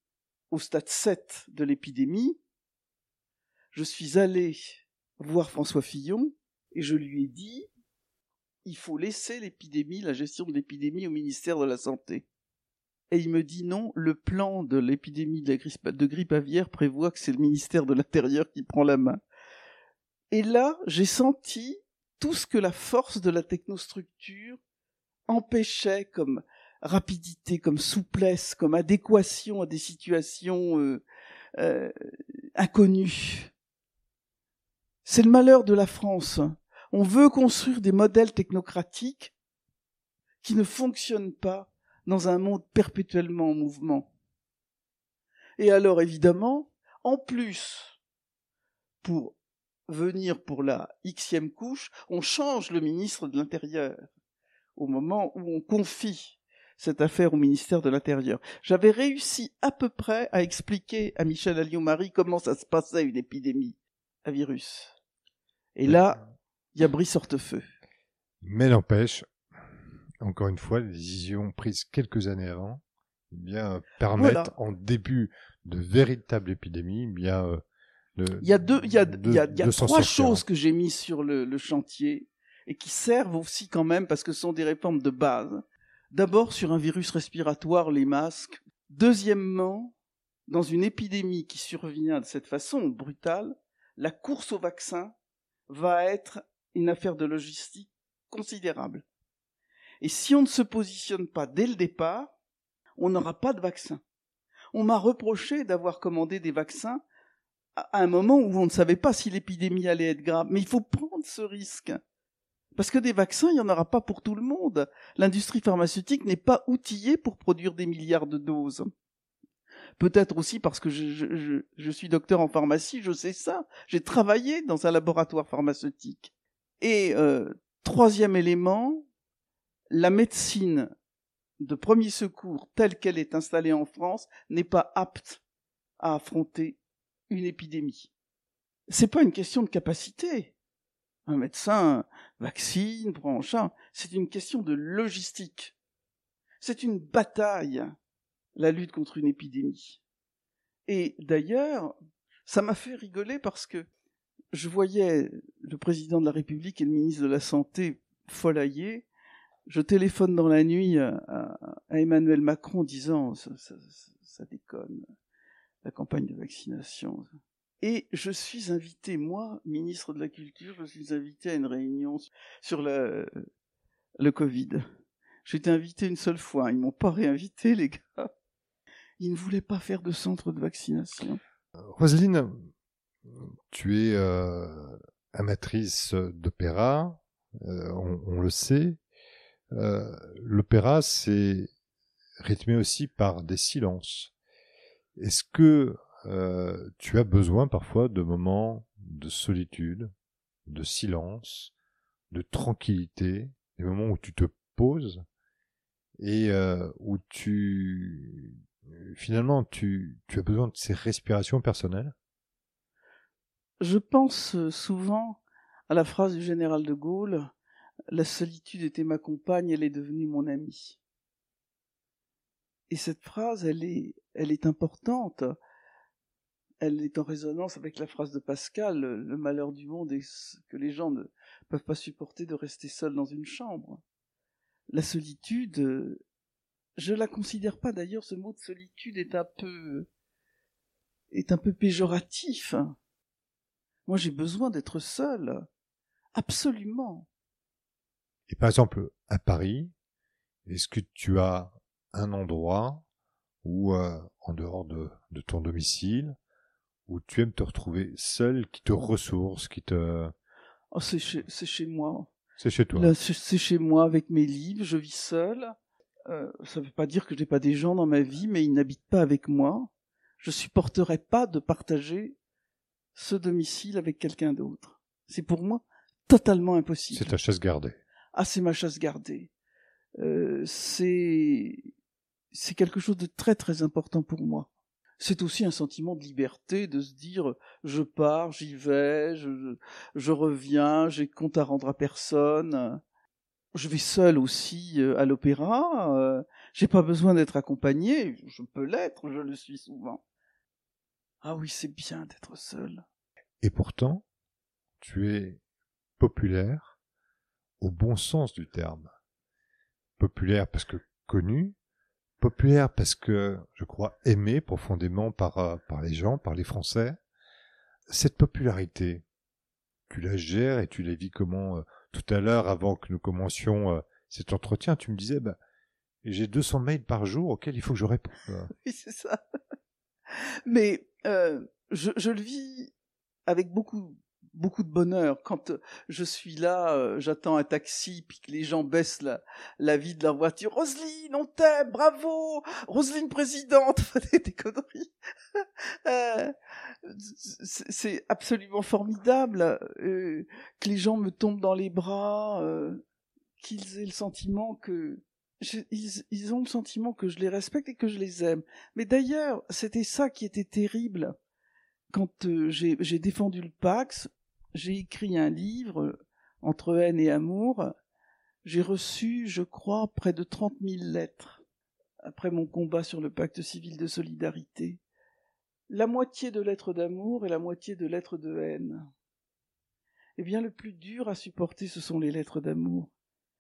S2: au stade 7 de l'épidémie, je suis allé voir François Fillon et je lui ai dit il faut laisser l'épidémie, la gestion de l'épidémie au ministère de la Santé. Et il me dit non, le plan de l'épidémie de, grippe aviaire prévoit que c'est le ministère de l'Intérieur qui prend la main. Et là, j'ai senti tout ce que la force de la technostructure empêchait comme rapidité, comme souplesse, comme adéquation à des situations euh, euh, inconnues. C'est le malheur de la France. On veut construire des modèles technocratiques qui ne fonctionnent pas dans un monde perpétuellement en mouvement. Et alors, évidemment, en plus, pour venir pour la xème couche, on change le ministre de l'Intérieur au moment où on confie cette affaire au ministère de l'Intérieur. J'avais réussi à peu près à expliquer à Michel Alliot-Marie comment ça se passait une épidémie à virus. Et là, il y a Brice Hortefeux.
S1: Mais n'empêche, encore une fois, les décisions prises quelques années avant, eh bien permettent en début de véritable épidémie, eh bien euh,
S2: il y a deux, il y a, il y a, trois choses que j'ai mises sur le, le, chantier et qui servent aussi quand même parce que ce sont des réformes de base. D'abord sur un virus respiratoire, les masques. Deuxièmement, dans une épidémie qui survient de cette façon brutale, la course au vaccin va être une affaire de logistique considérable. Et si on ne se positionne pas dès le départ, on n'aura pas de vaccin. On m'a reproché d'avoir commandé des vaccins à un moment où on ne savait pas si l'épidémie allait être grave. Mais il faut prendre ce risque. Parce que des vaccins, il n'y en aura pas pour tout le monde. L'industrie pharmaceutique n'est pas outillée pour produire des milliards de doses. Peut-être aussi parce que je, suis docteur en pharmacie, je sais ça. J'ai travaillé dans un laboratoire pharmaceutique. Et euh, troisième élément, la médecine de premier secours telle qu'elle est installée en France n'est pas apte à affronter une épidémie. C'est pas une question de capacité. Un médecin vaccine, prend en charge. C'est une question de logistique. C'est une bataille, la lutte contre une épidémie. Et d'ailleurs, ça m'a fait rigoler parce que je voyais le président de la République et le ministre de la Santé folailler. Je téléphone dans la nuit à, Emmanuel Macron disant ça déconne, la campagne de vaccination. Et je suis invité, moi, ministre de la Culture, je suis invité à une réunion sur le, Covid. Été invité une seule fois. Ils m'ont pas réinvité, les gars. Ils ne voulaient pas faire de centre de vaccination.
S1: Roselyne, tu es euh, amatrice d'opéra, euh, on, le sait. Euh, L'opéra, c'est rythmé aussi par des silences. Est-ce que euh, tu as besoin parfois de moments de solitude, de silence, de tranquillité, des moments où tu te poses et euh, où tu finalement tu, as besoin de ces respirations personnelles
S2: Je pense souvent à la phrase du général de Gaulle La solitude était ma compagne, elle est devenue mon amie. Et cette phrase, elle est importante. Elle est en résonance avec la phrase de Pascal Le malheur du monde est que les gens ne peuvent pas supporter de rester seuls dans une chambre. La solitude, je la considère pas d'ailleurs, ce mot de solitude est un peu, est un peu péjoratif. Moi, j'ai besoin d'être seul. Absolument.
S1: Et par exemple, à Paris, est-ce que tu as un endroit où, euh, en dehors de, de, ton domicile, où tu aimes te retrouver seul, qui te ressource, qui te...
S2: Oh, c'est chez, chez moi.
S1: C'est chez toi.
S2: C'est chez moi avec mes livres, je vis seul. Euh, ça ne veut pas dire que j'ai pas des gens dans ma vie, mais ils n'habitent pas avec moi. Je supporterai pas de partager ce domicile avec quelqu'un d'autre. C'est pour moi totalement impossible.
S1: C'est ta chasse gardée.
S2: Ah, c'est ma chasse gardée. Euh, c'est c'est quelque chose de très très important pour moi. C'est aussi un sentiment de liberté, de se dire je pars, j'y vais, je, reviens, j'ai compte à rendre à personne. Je vais seul aussi euh, à l'opéra. Euh, j'ai pas besoin d'être accompagné. Je peux l'être, je le suis souvent. Ah oui, c'est bien d'être seul.
S1: Et pourtant, tu es populaire au bon sens du terme. Populaire parce que connu, populaire parce que, je crois, aimé profondément par, euh, par les gens, par les Français. Cette popularité, tu la gères et tu la vis comment euh, Tout à l'heure, avant que nous commencions euh, cet entretien, tu me disais, bah, j'ai 200 mails par jour auxquels il faut que je réponde. (laughs)
S2: Oui, c'est ça. Mais je, je le vis avec beaucoup beaucoup de bonheur quand euh, je suis là, euh, j'attends un taxi, puis que les gens baissent la, la vie de leur voiture. Roselyne, on t'aime, bravo, Roselyne présidente, (laughs) des conneries. (laughs) Euh, c'est absolument formidable que les gens me tombent dans les bras, qu'ils aient le sentiment que ils, ils ont le sentiment que je les respecte et que je les aime. Mais d'ailleurs, c'était ça qui était terrible quand j'ai défendu le Pax, j'ai écrit un livre entre haine et amour. J'ai reçu, je crois, près de trente mille lettres après mon combat sur le pacte civil de solidarité. La moitié de lettres d'amour et la moitié de lettres de haine. Eh bien, le plus dur à supporter, ce sont les lettres d'amour.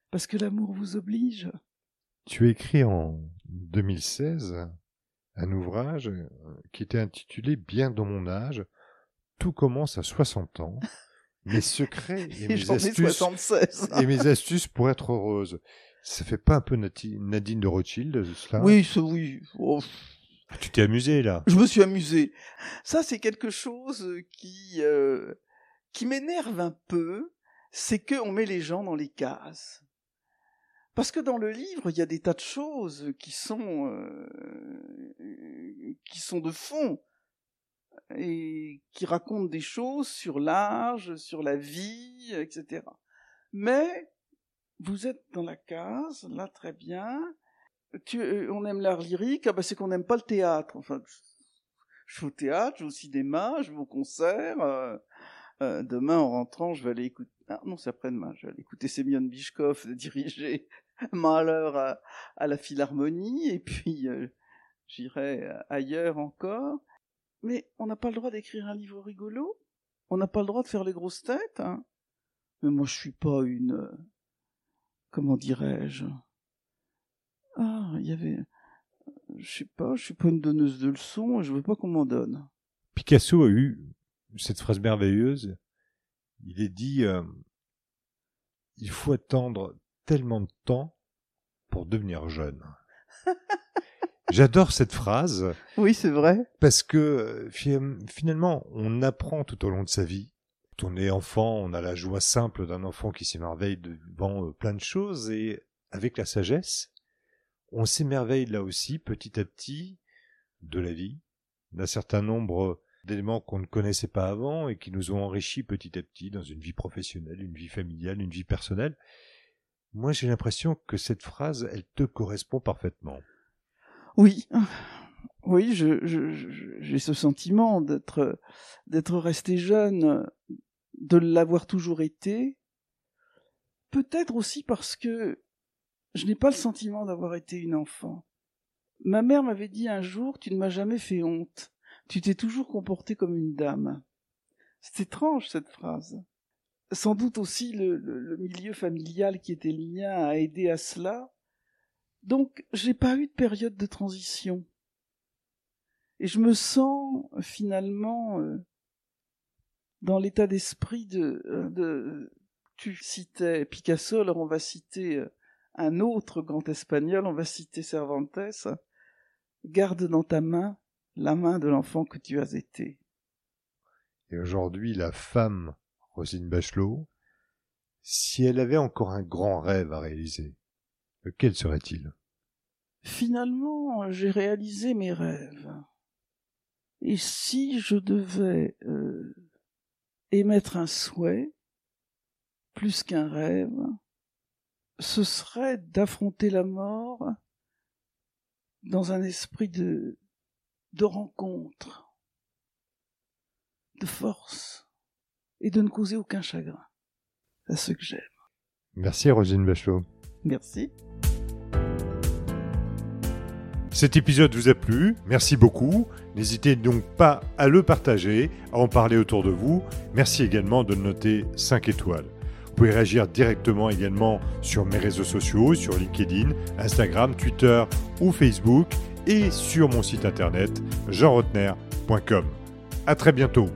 S2: Parce que l'amour vous oblige.
S1: Tu as écrit en 2016 un ouvrage qui était intitulé Bien dans mon âge, tout commence à 60 ans. (laughs) Mes secrets et, mes astuces, (laughs) et mes astuces pour être heureuse. Ça fait pas un peu Nadine de Rothschild, cela?
S2: Oui, oui. Oh.
S1: Ah, tu t'es amusé là?
S2: Je me suis amusé. Ça, c'est quelque chose qui euh, qui m'énerve un peu, c'est que on met les gens dans les cases. Parce que dans le livre, il y a des tas de choses qui sont euh, qui sont de fond et qui raconte des choses sur l'âge, sur la vie, etc. Mais vous êtes dans la case, là très bien. Tu, euh, on aime l'art lyrique, ah bah c'est qu'on n'aime pas le théâtre. Enfin, je vais au théâtre, je vais au cinéma, je vais au concert. Euh, euh, demain, en rentrant, je vais aller écouter. Ah non, c'est après-demain. Je vais aller écouter Semyon Bishkov (laughs) diriger Malheur à, à la Philharmonie, et puis j'irai ailleurs encore. Mais on n'a pas le droit d'écrire un livre rigolo On n'a pas le droit de faire les grosses têtes hein Mais moi, je suis pas une... Comment dirais-je? Ah, il y avait... Je sais pas, je suis pas une donneuse de leçons et je veux pas qu'on m'en donne.
S1: Picasso a eu cette phrase merveilleuse. Il est dit euh, il faut attendre tellement de temps pour devenir jeune. (laughs) J'adore cette phrase.
S2: Oui, c'est vrai.
S1: Parce que euh, finalement, on apprend tout au long de sa vie. Quand on est enfant, on a la joie simple d'un enfant qui s'émerveille devant euh, plein de choses et avec la sagesse, on s'émerveille là aussi petit à petit de la vie, d'un certain nombre d'éléments qu'on ne connaissait pas avant et qui nous ont enrichis petit à petit dans une vie professionnelle, une vie familiale, une vie personnelle. Moi, j'ai l'impression que cette phrase, elle te correspond parfaitement.
S2: Oui, oui, je, j'ai ce sentiment d'être d'être resté jeune, de l'avoir toujours été. Peut-être aussi parce que je n'ai pas le sentiment d'avoir été une enfant. Ma mère m'avait dit un jour, tu ne m'as jamais fait honte. Tu t'es toujours comportée comme une dame. C'est étrange cette phrase. Sans doute aussi le, milieu familial qui était le mien a aidé à cela. Donc j'ai pas eu de période de transition. Et je me sens finalement euh, dans l'état d'esprit de, euh, de tu citais Picasso, alors on va citer euh, un autre grand espagnol, on va citer Cervantes, garde dans ta main la main de l'enfant que tu as été.
S1: Et aujourd'hui, la femme, Rosine Bachelot, si elle avait encore un grand rêve à réaliser, lequel serait-il?
S2: Finalement, j'ai réalisé mes rêves. Et si je devais euh, émettre un souhait, plus qu'un rêve, ce serait d'affronter la mort dans un esprit de, de rencontre, de force, et de ne causer aucun chagrin à ceux que j'aime.
S1: Merci Rosine Bachelot.
S2: Merci.
S1: Cet épisode vous a plu, merci beaucoup. N'hésitez donc pas à le partager, à en parler autour de vous. Merci également de noter 5 étoiles. Vous pouvez réagir directement également sur mes réseaux sociaux, sur LinkedIn, Instagram, Twitter ou Facebook et sur mon site internet jeanrotner.com. À très bientôt.